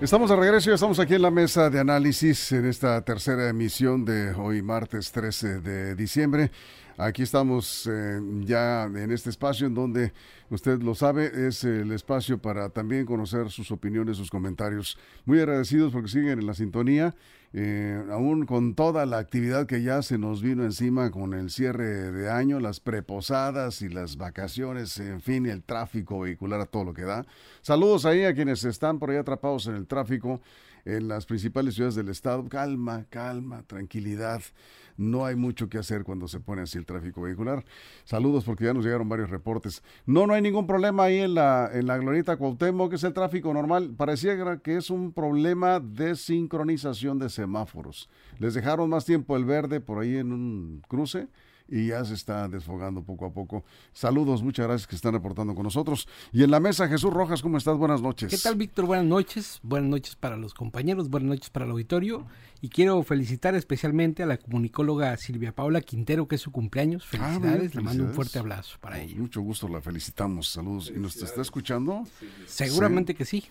Estamos de regreso, ya estamos aquí en la mesa de análisis en esta tercera emisión de hoy martes 13 de diciembre. Aquí estamos eh, ya en este espacio en donde usted lo sabe, es el espacio para también conocer sus opiniones, sus comentarios. Muy agradecidos porque siguen en la sintonía eh, aún con toda la actividad que ya se nos vino encima con el cierre de año, las preposadas y las vacaciones, en fin, el tráfico vehicular a todo lo que da. Saludos ahí a quienes están por ahí atrapados en el tráfico en las principales ciudades del estado. Calma, calma, tranquilidad no hay mucho que hacer cuando se pone así el tráfico vehicular. Saludos porque ya nos llegaron varios reportes. No, no hay ningún problema ahí en la, en la Glorieta Cuauhtémoc, que es el tráfico normal. Parecía que es un problema de sincronización de semáforos. Les dejaron más tiempo el verde por ahí en un cruce y ya se está desfogando poco a poco. Saludos, muchas gracias que están reportando con nosotros. Y en la mesa, Jesús Rojas, ¿cómo estás? Buenas noches. ¿Qué tal, Víctor? Buenas noches. Buenas noches para los compañeros, buenas noches para el auditorio. Y quiero felicitar especialmente a la comunicóloga Silvia Paula Quintero, que es su cumpleaños. Ah, felicidades, le mando un fuerte abrazo para ella. Mucho gusto, la felicitamos. Saludos. ¿Y nos está escuchando? Seguramente que sí.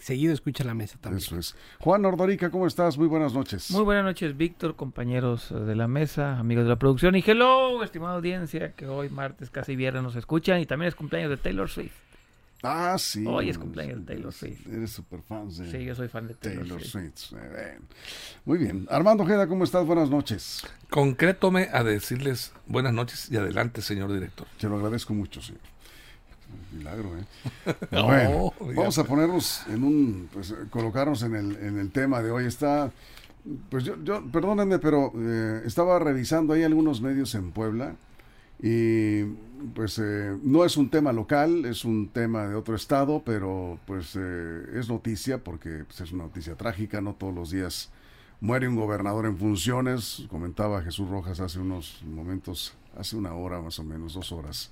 seguido escucha la mesa también. Eso es. Juan Ordorica, ¿cómo estás? Muy buenas noches. Muy buenas noches, Víctor, compañeros de la mesa, amigos de la producción. Y hello, estimada audiencia, que hoy martes, casi viernes, nos escuchan. Y también es cumpleaños de Taylor Swift. Ah, sí. Hoy es cumpleaños de Taylor Swift. Eres súper fan de Sí, yo soy fan de Taylor, Swift. Muy bien. Armando Ojeda, ¿cómo estás? Buenas noches. Concrétome a decirles buenas noches y adelante, señor director. Te lo agradezco mucho, señor. Milagro, ¿eh? bueno, vamos a ponernos en un, pues, colocarnos en el, en el tema de hoy. Está, pues yo, yo perdónenme, pero eh, estaba revisando ahí algunos medios en Puebla y pues eh, no es un tema local, es un tema de otro estado, pero pues eh, es noticia porque pues, es una noticia trágica, no todos los días muere un gobernador en funciones, comentaba Jesús Rojas hace unos momentos, hace una hora más o menos, dos horas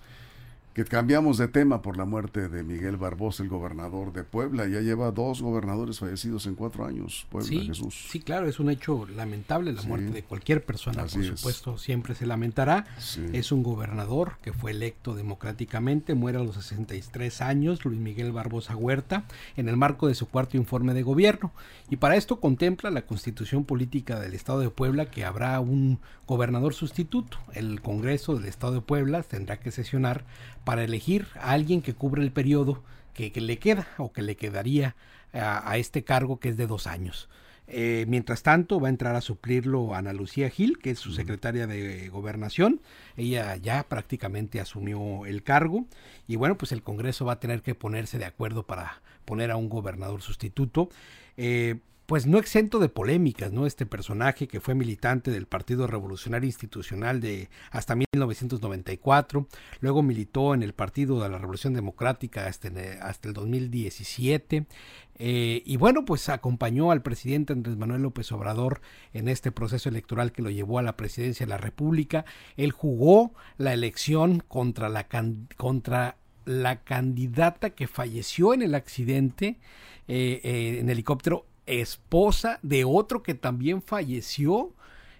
que cambiamos de tema por la muerte de Miguel Barbosa, el gobernador de Puebla. Ya lleva dos gobernadores fallecidos en cuatro años. Puebla, sí, Jesús. Sí, claro, es un hecho lamentable la muerte de cualquier persona, por supuesto, siempre se lamentará. Es un gobernador que fue electo democráticamente, muere a los 63 años, Luis Miguel Barbosa Huerta, en el marco de su cuarto informe de gobierno. Y para esto contempla la constitución política del Estado de Puebla que habrá un gobernador sustituto. El Congreso del Estado de Puebla tendrá que sesionar para elegir a alguien que cubre el periodo que, le queda o que le quedaría a, este cargo que es de dos años. Eh, mientras tanto, va a entrar a suplirlo Ana Lucía Gil, que es su secretaria de gobernación. Ella ya prácticamente asumió el cargo. Y bueno, pues el Congreso va a tener que ponerse de acuerdo para poner a un gobernador sustituto. Eh, pues no exento de polémicas, ¿no? Este personaje que fue militante del Partido Revolucionario Institucional de hasta 1994, luego militó en el Partido de la Revolución Democrática hasta, hasta el 2017, eh, y bueno, pues acompañó al presidente Andrés Manuel López Obrador en este proceso electoral que lo llevó a la presidencia de la República. Él jugó la elección contra la, contra la candidata que falleció en el accidente eh, eh, en helicóptero esposa de otro que también falleció.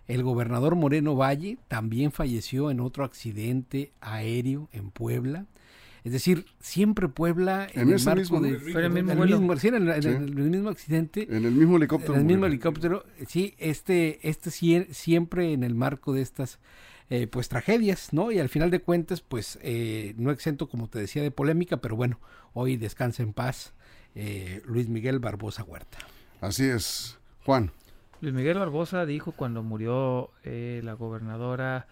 El gobernador Moreno Valle también falleció en otro accidente aéreo en Puebla. Es decir, siempre Puebla en, el mismo, de, el mismo, sí, en, el, mismo accidente, en el mismo helicóptero, en el mismo helicóptero, sí, este, este siempre en el marco de estas eh, pues tragedias, ¿no? Y al final de cuentas, pues eh, no exento, como te decía, de polémica, pero bueno, hoy descansa en paz eh, Luis Miguel Barbosa Huerta. Así es. Juan. Luis Miguel Barbosa dijo cuando murió eh, la gobernadora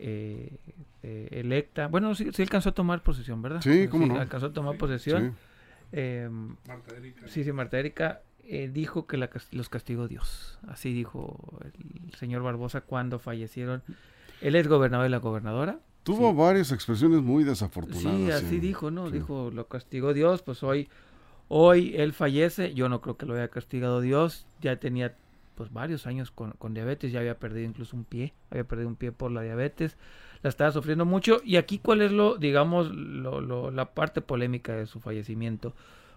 eh, eh, electa, bueno, sí, sí, alcanzó a tomar posesión, ¿verdad? Sí, cómo no. Alcanzó a tomar posesión. Marta Erika. Sí, sí, Marta Erika dijo que los castigó Dios. Así dijo el señor Barbosa cuando fallecieron. Él es gobernador de la gobernadora. Tuvo varias expresiones muy desafortunadas. Sí, así dijo, ¿no? Dijo, lo castigó Dios, pues hoy Hoy él fallece, yo no creo que lo haya castigado Dios, ya tenía pues varios años con, diabetes, ya había perdido incluso un pie, había perdido un pie por la diabetes, la estaba sufriendo mucho. Y aquí cuál es lo, digamos, lo, lo, la parte polémica de su fallecimiento,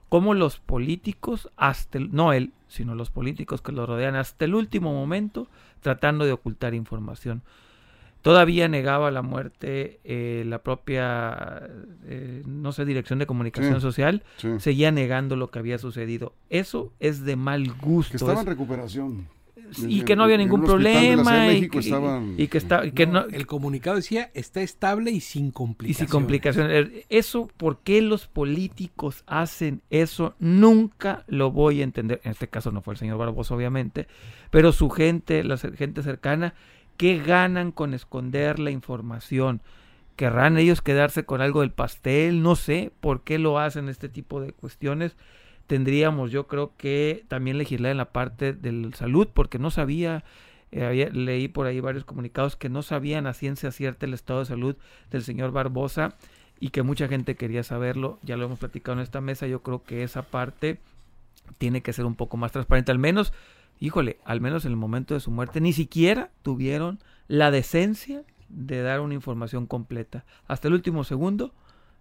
cómo los políticos, hasta el, no él, sino los políticos que lo rodean hasta el último momento, tratando de ocultar información Todavía negaba la muerte eh, la propia, eh, no sé, Dirección de Comunicación Social, seguía negando lo que había sucedido. Eso es de mal gusto. Que estaba en recuperación y que no había ningún problema y, que está el comunicado decía está estable y sin complicaciones. Y sin complicaciones. Eso, ¿por qué los políticos hacen eso? Nunca lo voy a entender. En este caso no fue el señor Barbosa, obviamente, pero su gente, la gente cercana, ¿qué ganan con esconder la información? ¿Querrán ellos quedarse con algo del pastel? No sé por qué lo hacen este tipo de cuestiones tendríamos yo creo que también legislar en la parte de salud porque no sabía eh, leí por ahí varios comunicados que no sabían a ciencia cierta el estado de salud del señor Barbosa y que mucha gente quería saberlo ya lo hemos platicado en esta mesa yo creo que esa parte tiene que ser un poco más transparente al menos híjole al menos en el momento de su muerte ni siquiera tuvieron la decencia de dar una información completa hasta el último segundo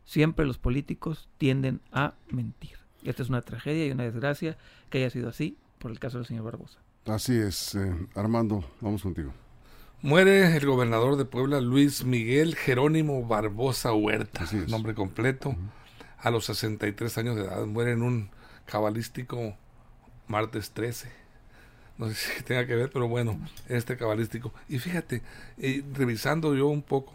siempre los políticos tienden a mentir esta es una tragedia y una desgracia que haya sido así por el caso del señor Barbosa. Así es, eh, Armando, vamos contigo. Muere el gobernador de Puebla, Luis Miguel Jerónimo Barbosa Huerta, nombre completo, a los 63 años de edad. Muere en un cabalístico martes 13. No sé si tenga que ver, pero bueno, este cabalístico. Y fíjate, eh, revisando yo un poco,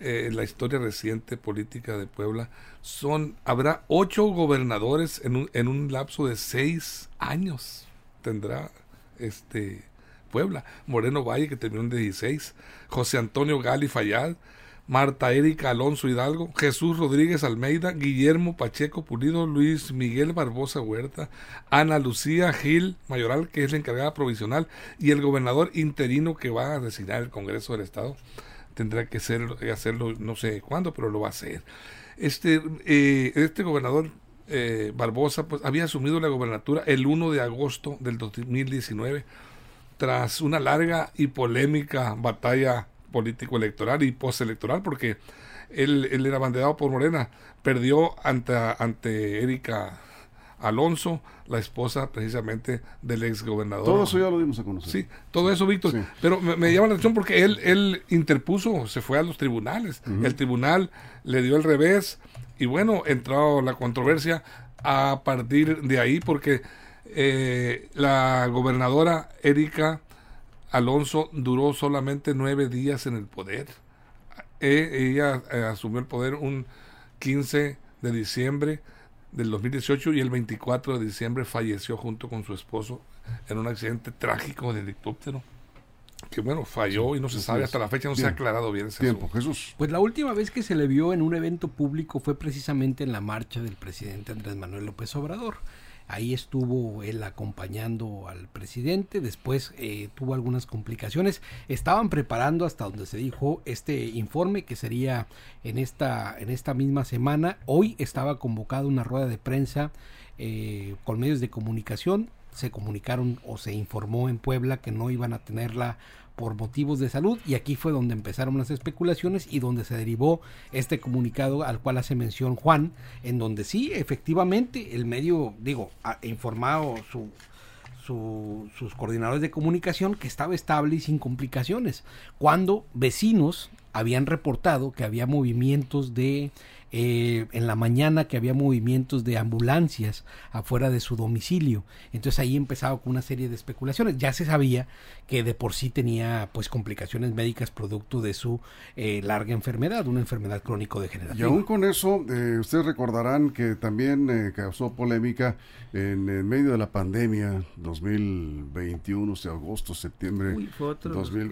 eh, la historia reciente política de Puebla, son habrá ocho gobernadores en un, en un lapso de seis años. Tendrá este Puebla. Moreno Valle, que terminó en 16. José Antonio Gali Fayad. Marta Erika Alonso Hidalgo, Jesús Rodríguez Almeida, Guillermo Pacheco Pulido, Luis Miguel Barbosa Huerta, Ana Lucía Gil Mayoral, que es la encargada provisional, y el gobernador interino que va a designar el Congreso del Estado tendrá que ser, hacerlo no sé cuándo, pero lo va a hacer. Este, eh, este gobernador eh, Barbosa pues, había asumido la gobernatura el 1 de agosto del 2019 tras una larga y polémica batalla político-electoral y postelectoral porque él, él era banderado por Morena, perdió ante, ante Erika Alonso, la esposa precisamente del ex gobernador. Todo eso ya lo dimos a conocer. Sí, todo eso, Víctor. Pero me, llama la atención porque él, él interpuso, se fue a los tribunales. El tribunal le dio el revés y bueno, entró la controversia a partir de ahí porque eh, la gobernadora Erika Alonso duró solamente nueve días en el poder. E, ella eh, asumió el poder un 15 de diciembre del 2018 y el 24 de diciembre falleció junto con su esposo en un accidente trágico de helicóptero que bueno, falló y no se sabe hasta la fecha, no se ha aclarado bien ese tiempo. Jesús. Pues la última vez que se le vio en un evento público fue precisamente en la marcha del presidente Andrés Manuel López Obrador. Ahí estuvo él acompañando al presidente, después eh, tuvo algunas complicaciones. Estaban preparando hasta donde se dijo este informe que sería en esta, en esta misma semana. Hoy estaba convocada una rueda de prensa eh, con medios de comunicación. Se comunicaron o se informó en Puebla que no iban a tenerla por motivos de salud y aquí fue donde empezaron las especulaciones y donde se derivó este comunicado al cual hace mención Juan, en donde sí, efectivamente, el medio, digo, ha informado su, sus coordinadores de comunicación que estaba estable y sin complicaciones, cuando vecinos habían reportado que había movimientos de eh, en la mañana que había movimientos de ambulancias afuera de su domicilio. Entonces ahí empezaba con una serie de especulaciones. Ya se sabía que de por sí tenía pues complicaciones médicas producto de su eh, larga enfermedad, una enfermedad crónico degenerativa. Y aún con eso, eh, ustedes recordarán que también causó polémica en, el medio de la pandemia 2021, o sea, agosto, septiembre. Uy, fue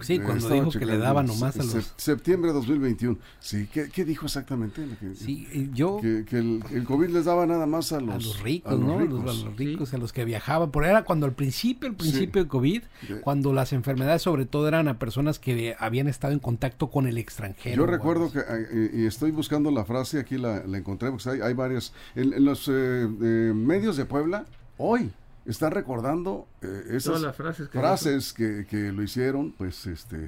sí, cuando dijo que le daba nomás a los... Septiembre 2021. Sí, ¿qué, qué dijo exactamente? Sí, yo... Que, el, COVID les daba nada más a los, ricos, ¿no? a los ricos, a los que viajaban. Por era cuando al principio, el principio del COVID, cuando las enfermedades sobre todo eran a personas que habían estado en contacto con el extranjero. Yo recuerdo que, eh, y estoy buscando la frase, aquí la, encontré, porque hay, hay varias, en, los eh, eh, medios de Puebla, hoy están recordando esas frases, que, que, lo hicieron, pues este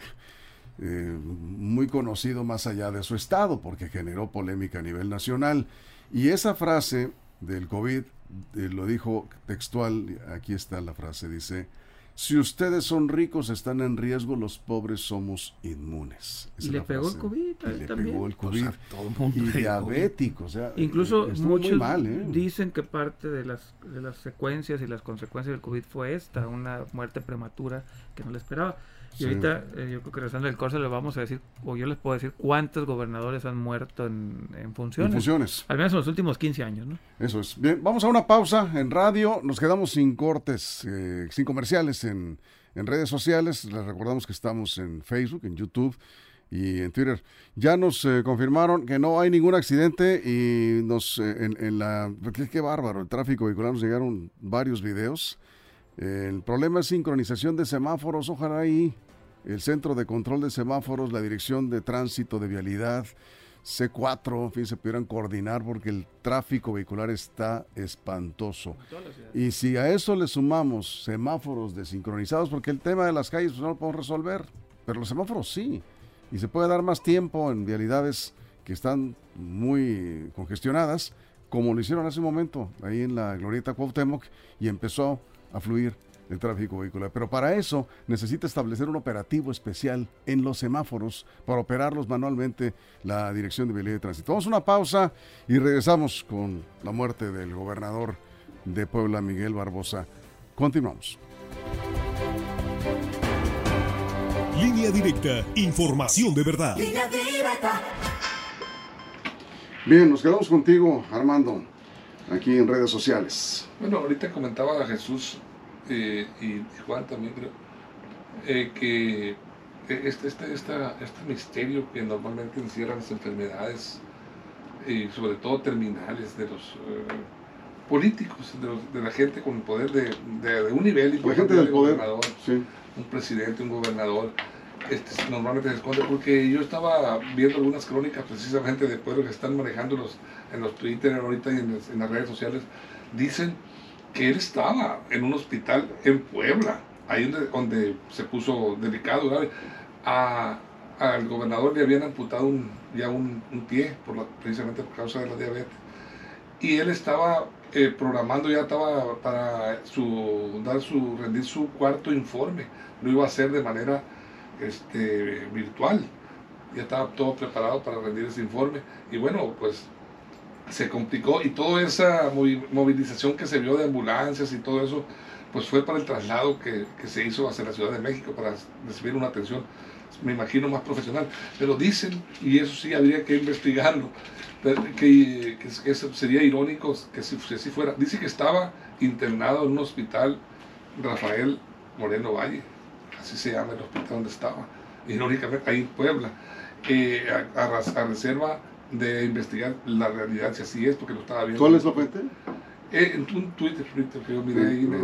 eh, muy conocido más allá de su estado, porque generó polémica a nivel nacional. Y esa frase del COVID, eh, lo dijo textual, aquí está la frase, dice, si ustedes son ricos, están en riesgo, los pobres somos inmunes. y le pegó el COVID. Y le pegó el COVID. y diabético. O sea, Incluso muchos ¿eh? dicen que parte de las, de las secuencias y las consecuencias del COVID fue esta, una muerte prematura que no le esperaba. Y ahorita, eh, yo creo que regresando del corso, le vamos a decir, o yo les puedo decir, cuántos gobernadores han muerto en, en funciones. En funciones. Al menos en los últimos 15 años, ¿no? Eso es. Bien, vamos a una pausa en radio. Nos quedamos sin cortes, eh, sin comerciales en, en redes sociales. Les recordamos que estamos en Facebook, en YouTube y en Twitter. Ya nos eh, confirmaron que no hay ningún accidente y nos en, en, la... Qué, qué bárbaro, el tráfico vehicular nos llegaron varios videos el problema es sincronización de semáforos. Ojalá ahí el centro de control de semáforos, la dirección de tránsito de vialidad, C4, en fin, se pudieran coordinar porque el tráfico vehicular está espantoso. Y si a eso le sumamos semáforos desincronizados, porque el tema de las calles pues, no lo podemos resolver, pero los semáforos sí. Y se puede dar más tiempo en vialidades que están muy congestionadas, como lo hicieron hace un momento ahí en la Glorieta Cuauhtémoc, y empezó a fluir el tráfico vehicular. Pero para eso necesita establecer un operativo especial en los semáforos para operarlos manualmente la Dirección de Vialidad de Tránsito. Vamos a una pausa y regresamos con la muerte del gobernador de Puebla, Miguel Barbosa. Continuamos. Línea directa, información de verdad. Bien, nos quedamos contigo, Armando aquí en redes sociales. Bueno, ahorita comentaba Jesús eh, y Juan también creo, eh, que este, este, este misterio que normalmente encierran las enfermedades, y sobre todo terminales de los eh, políticos, de, la gente con el poder de, un nivel la gente del poder, un presidente, un gobernador, este, normalmente se esconde porque yo estaba viendo algunas crónicas precisamente de pueblos que están manejando los, en los Twitter ahorita y en, las redes sociales, dicen que él estaba en un hospital en Puebla, ahí donde, donde se puso delicado, al gobernador le habían amputado un, ya un, pie, por precisamente por causa de la diabetes. Y él estaba eh, programando, ya estaba para su, dar su, rendir su cuarto informe. Lo iba a hacer de manera este, virtual. Ya estaba todo preparado para rendir ese informe. Y bueno, pues se complicó y toda esa movilización que se vio de ambulancias y todo eso, pues fue para el traslado que, que, se hizo hacia la Ciudad de México para recibir una atención, me imagino, más profesional. Pero dicen, y eso sí habría que investigarlo, que, que, sería irónico que si, si fuera, dice que estaba internado en un hospital Rafael Moreno Valle así se llama el hospital donde estaba, irónicamente ahí en Puebla, eh, a, reserva de investigar la realidad, si así es, porque lo estaba viendo. ¿Cuál es la fuente? Eh, en un Twitter, que yo miré ahí de,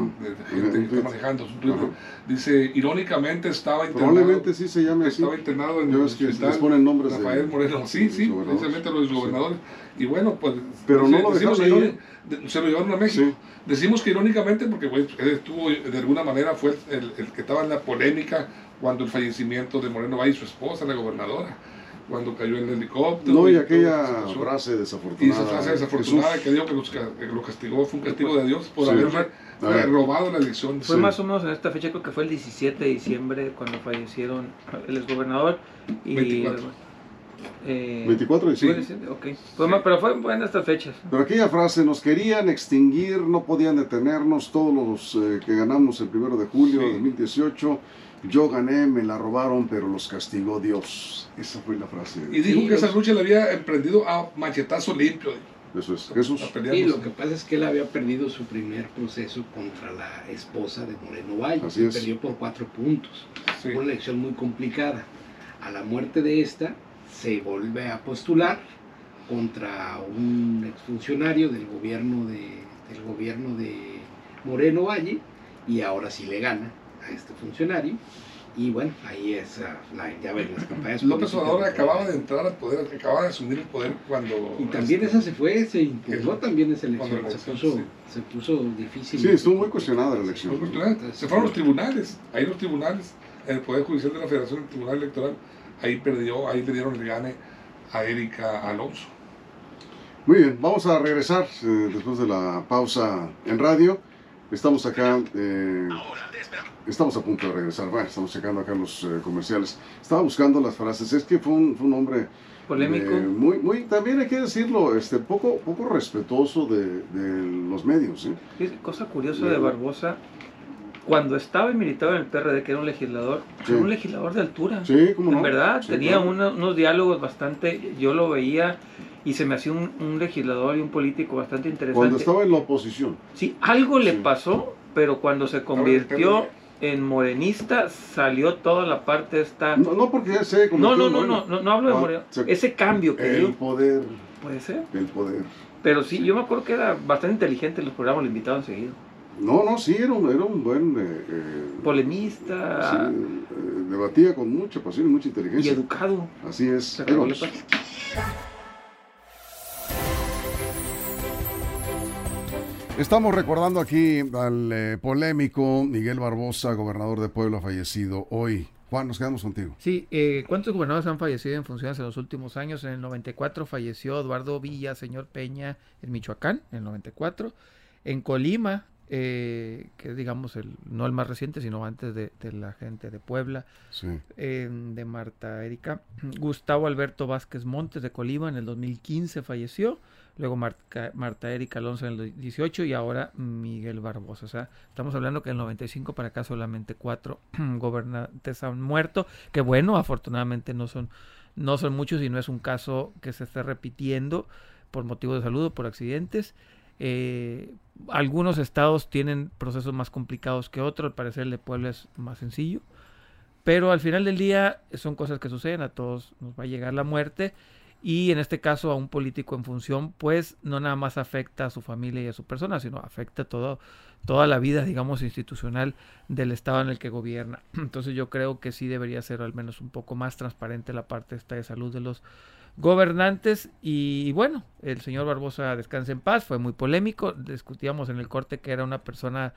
gente que está manejando su Twitter, dice, irónicamente estaba internado. Probablemente sí se llame Estaba internado en el hospital ponen nombres Rafael Moreno, sí, sí, precisamente los gobernadores. Y bueno, pues... Pero no lo dejaron ahí. Se lo llevaron a México. Decimos que irónicamente porque él estuvo, de alguna manera fue el, el, que estaba en la polémica cuando el fallecimiento de Moreno Valle y su esposa, la gobernadora cuando cayó el helicóptero. No, y aquella frase desafortunada. Y esa frase desafortunada que dijo que lo castigó, fue un castigo de Dios por haber robado la elección. Fue más o menos en esta fecha, creo que fue el 17 de diciembre cuando fallecieron el exgobernador y... 24. Eh, 24 de diciembre. Okay. pero fue en estas fechas. Pero aquella frase, nos querían extinguir, no podían detenernos, todos los eh, que ganamos el primero de julio de 2018 yo gané, me la robaron, pero los castigó Dios. Esa fue la frase. Y dijo que esa lucha la había emprendido a machetazo limpio. Eso es, Jesús. Y lo que pasa es que él había perdido su primer proceso contra la esposa de Moreno Valle. Así es. Perdió por cuatro puntos. Fue una elección muy complicada. A la muerte de esta, se vuelve a postular contra un exfuncionario del gobierno de, del gobierno de Moreno Valle y ahora sí le gana este funcionario. Y bueno, ahí es ah, la, ya ven las campañas. López Obrador acababa de entrar al poder, acababa de asumir el poder cuando. Y también esa se fue, se impugnó también esa elección. Se puso, se puso difícil. Sí, estuvo muy cuestionada la elección. Se fueron los tribunales, ahí los tribunales, el Poder Judicial de la Federación, el Tribunal Electoral, ahí perdió, ahí le dieron el gane a Erika Alonso. Muy bien, vamos a regresar eh, después de la pausa en radio Estamos acá, eh, estamos a punto de regresar, bueno, estamos checando acá los eh, comerciales. Estaba buscando las frases, es que fue un, fue un hombre polémico. muy, muy, también hay que decirlo, este, poco, poco respetuoso de, los medios. ¿eh? Cosa curiosa de Barbosa, cuando estaba militado en el PRD, que era un legislador, era un legislador de altura. Sí, como En verdad, tenía unos diálogos bastante, yo lo veía y se me hacía un, legislador y un político bastante interesante. Cuando estaba en la oposición. Sí, algo le pasó, pero cuando se convirtió en morenista salió toda la parte esta... No, no porque se no, no, no, no, no, no, hablo de ah, moreno. Ese cambio que El poder. Puede ser. El poder. Pero sí, yo me acuerdo que era bastante inteligente los programas, lo invitaban seguido. No, no, sí, era un, era un buen... Eh, eh, Polemista. Sí, eh, debatía con mucha pasión y mucha inteligencia. Y educado. Así es. Estamos recordando aquí al eh, polémico Miguel Barbosa, gobernador de Puebla, fallecido hoy. Juan, nos quedamos contigo. Sí, eh, ¿cuántos gobernadores han fallecido en funciones en los últimos años? En el 94 falleció Eduardo Villa, señor Peña, en Michoacán, en el 94. En Colima, eh, que digamos el, no el más reciente, sino antes de, la gente de Puebla, de Marta Erika. Gustavo Alberto Vázquez Montes de Colima en el 2015 falleció luego Marta, Erika Alonso en el 18 y ahora Miguel Barbosa. O sea, estamos hablando que en el 95 para acá solamente cuatro gobernantes han muerto, que bueno, afortunadamente no son, no son muchos y no es un caso que se esté repitiendo por motivos de salud o por accidentes. Eh, algunos estados tienen procesos más complicados que otros, al parecer el de Puebla es más sencillo, pero al final del día son cosas que suceden, a todos nos va a llegar la muerte y en este caso a un político en función, pues no nada más afecta a su familia y a su persona, sino afecta toda la vida, digamos, institucional del estado en el que gobierna. Entonces yo creo que sí debería ser al menos un poco más transparente la parte esta de salud de los gobernantes y bueno, el señor Barbosa descanse en paz, fue muy polémico, discutíamos en el corte que era una persona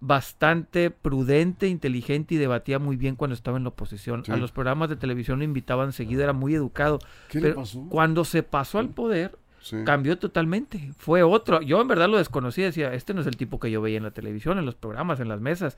bastante prudente, inteligente y debatía muy bien cuando estaba en la oposición. A los programas de televisión lo invitaban seguido, era muy educado. pero Cuando se pasó al poder, cambió totalmente. Fue otro. Yo en verdad lo desconocí, decía, este no es el tipo que yo veía en la televisión, en los programas, en las mesas.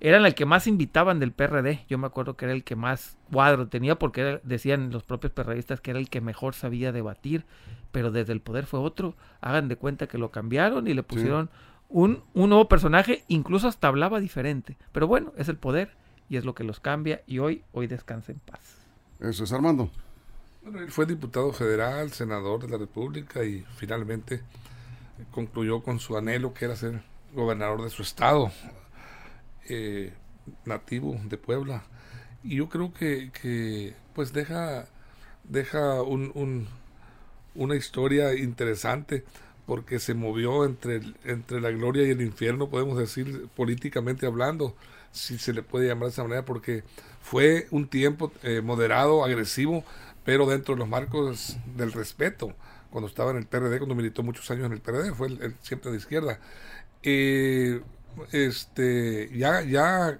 Era el que más invitaban del PRD. Yo me acuerdo que era el que más cuadro tenía porque decían los propios perredistas que era el que mejor sabía debatir, pero desde el poder fue otro. Hagan de cuenta que lo cambiaron y le pusieron un, nuevo personaje, incluso hasta hablaba diferente. Pero bueno, es el poder y es lo que los cambia y hoy, hoy descansa en paz. Eso es Armando. Bueno, él fue diputado federal, senador de la República y finalmente concluyó con su anhelo que era ser gobernador de su estado, eh, nativo de Puebla. Y yo creo que, que pues deja, deja un, una historia interesante porque se movió entre, entre la gloria y el infierno, podemos decir políticamente hablando, si se le puede llamar de esa manera, porque fue un tiempo eh, moderado, agresivo, pero dentro de los marcos del respeto. Cuando estaba en el PRD, cuando militó muchos años en el PRD, fue siempre de izquierda. Eh, este, ya, ya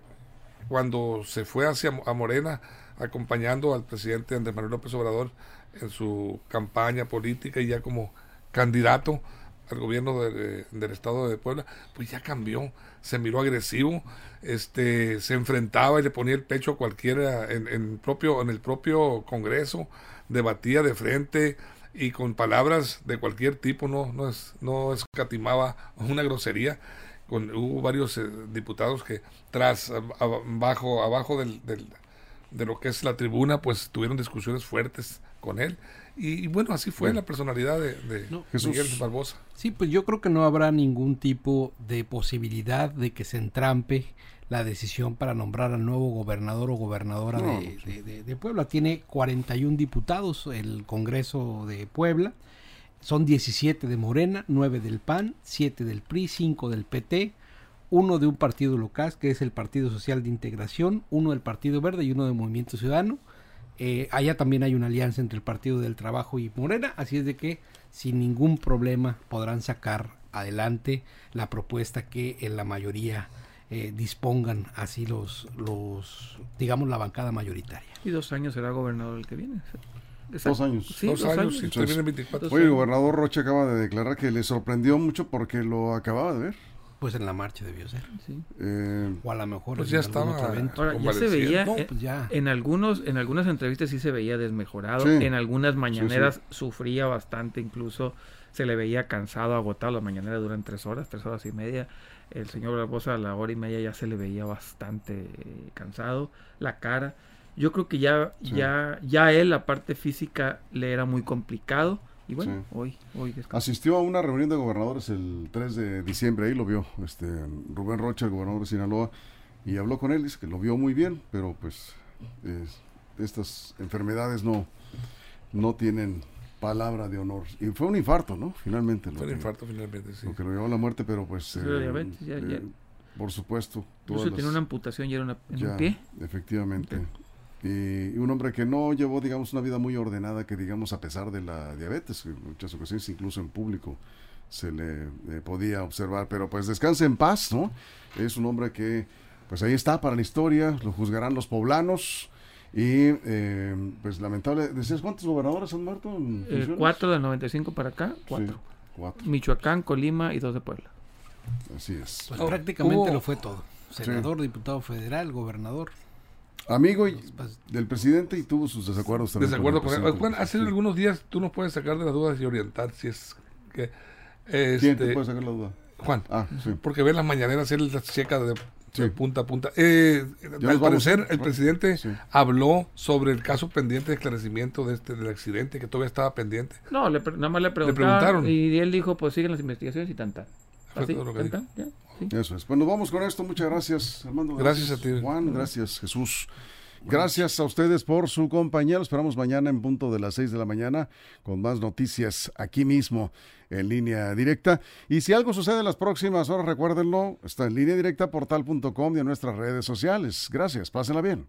cuando se fue hacia a Morena, acompañando al presidente Andrés Manuel López Obrador en su campaña política y ya como candidato al gobierno del estado de Puebla, pues ya cambió, se miró agresivo, este, se enfrentaba y le ponía el pecho a cualquiera en, en, propio, en el propio Congreso, debatía de frente y con palabras de cualquier tipo, no, no, es, no escatimaba una grosería. Con, hubo varios eh, diputados que tras abajo, abajo del, de lo que es la tribuna, pues tuvieron discusiones fuertes con él y, bueno, así fue la personalidad de, Miguel Barbosa. Sí, pues yo creo que no habrá ningún tipo de posibilidad de que se entrampe la decisión para nombrar al nuevo gobernador o gobernadora de, Puebla. Tiene 41 diputados el Congreso de Puebla. Son 17 de Morena, 9 del PAN, 7 del PRI, 5 del PT, uno de un partido local, que es el Partido Social de Integración, uno del Partido Verde y uno del Movimiento Ciudadano eh, allá también hay una alianza entre el Partido del Trabajo y Morena, así es de que sin ningún problema podrán sacar adelante la propuesta que en la mayoría eh, dispongan así los, los, digamos, la bancada mayoritaria. Y dos años será gobernador el que viene. Dos años. Sí, dos, años. Oye, el gobernador Roche acaba de declarar que le sorprendió mucho porque lo acababa de ver. Pues en la marcha debió ser. Sí. Eh, o a lo mejor pues ya estaba Ahora, ya se veía pues En algunos en algunas entrevistas sí se veía desmejorado, en algunas mañaneras sufría bastante, incluso se le veía cansado, agotado, las mañaneras duran tres horas, tres horas y media, el señor Barbosa a la hora y media ya se le veía bastante eh, cansado, la cara, yo creo que ya, ya, ya él la parte física le era muy complicado, y bueno, hoy, hoy Asistió a una reunión de gobernadores el 3 de diciembre, ahí lo vio este Rubén Rocha, el gobernador de Sinaloa, y habló con él, dice que lo vio muy bien, pero pues estas enfermedades no, no tienen palabra de honor. Y fue un infarto, ¿no? Finalmente. Fue un infarto finalmente, sí. Lo que lo llevó a la muerte, pero pues... Eh, eh, por supuesto. Incluso tiene una amputación y era una, en un pie. Efectivamente. Y un hombre que no llevó, digamos, una vida muy ordenada, que digamos, a pesar de la diabetes, en muchas ocasiones incluso en público se le eh, podía observar, pero pues descanse en paz, ¿no? Es un hombre que, pues ahí está para la historia, lo juzgarán los poblanos, y eh, pues lamentable, ¿decías cuántos gobernadores han muerto? Eh, cuatro del 95 para acá, cuatro. Michoacán, Colima y dos de Puebla. Así es. Pues prácticamente lo fue todo. Senador, diputado federal, gobernador. Amigo del presidente y tuvo sus desacuerdos también. Desacuerdo con, hace algunos días tú nos puedes sacar de las dudas y orientar si es que... Este, ¿Quién te puede sacar la duda? Juan. Ah, porque ve las mañaneras, él checa de, punta a punta. Eh, al parecer, el presidente habló sobre el caso pendiente de esclarecimiento de este, del accidente, que todavía estaba pendiente. No, le, nada más le preguntaron, Y él dijo, pues siguen las investigaciones y tanta. Así, eso es. Bueno, vamos con esto. Muchas gracias, Armando. Gracias, a ti. Juan, gracias, Jesús. Gracias a ustedes por su compañía. esperamos mañana en punto de las 6 de la mañana con más noticias aquí mismo en línea directa. Y si algo sucede en las próximas horas, recuérdenlo, está en línea directa portal.com y en nuestras redes sociales. Gracias, pásenla bien.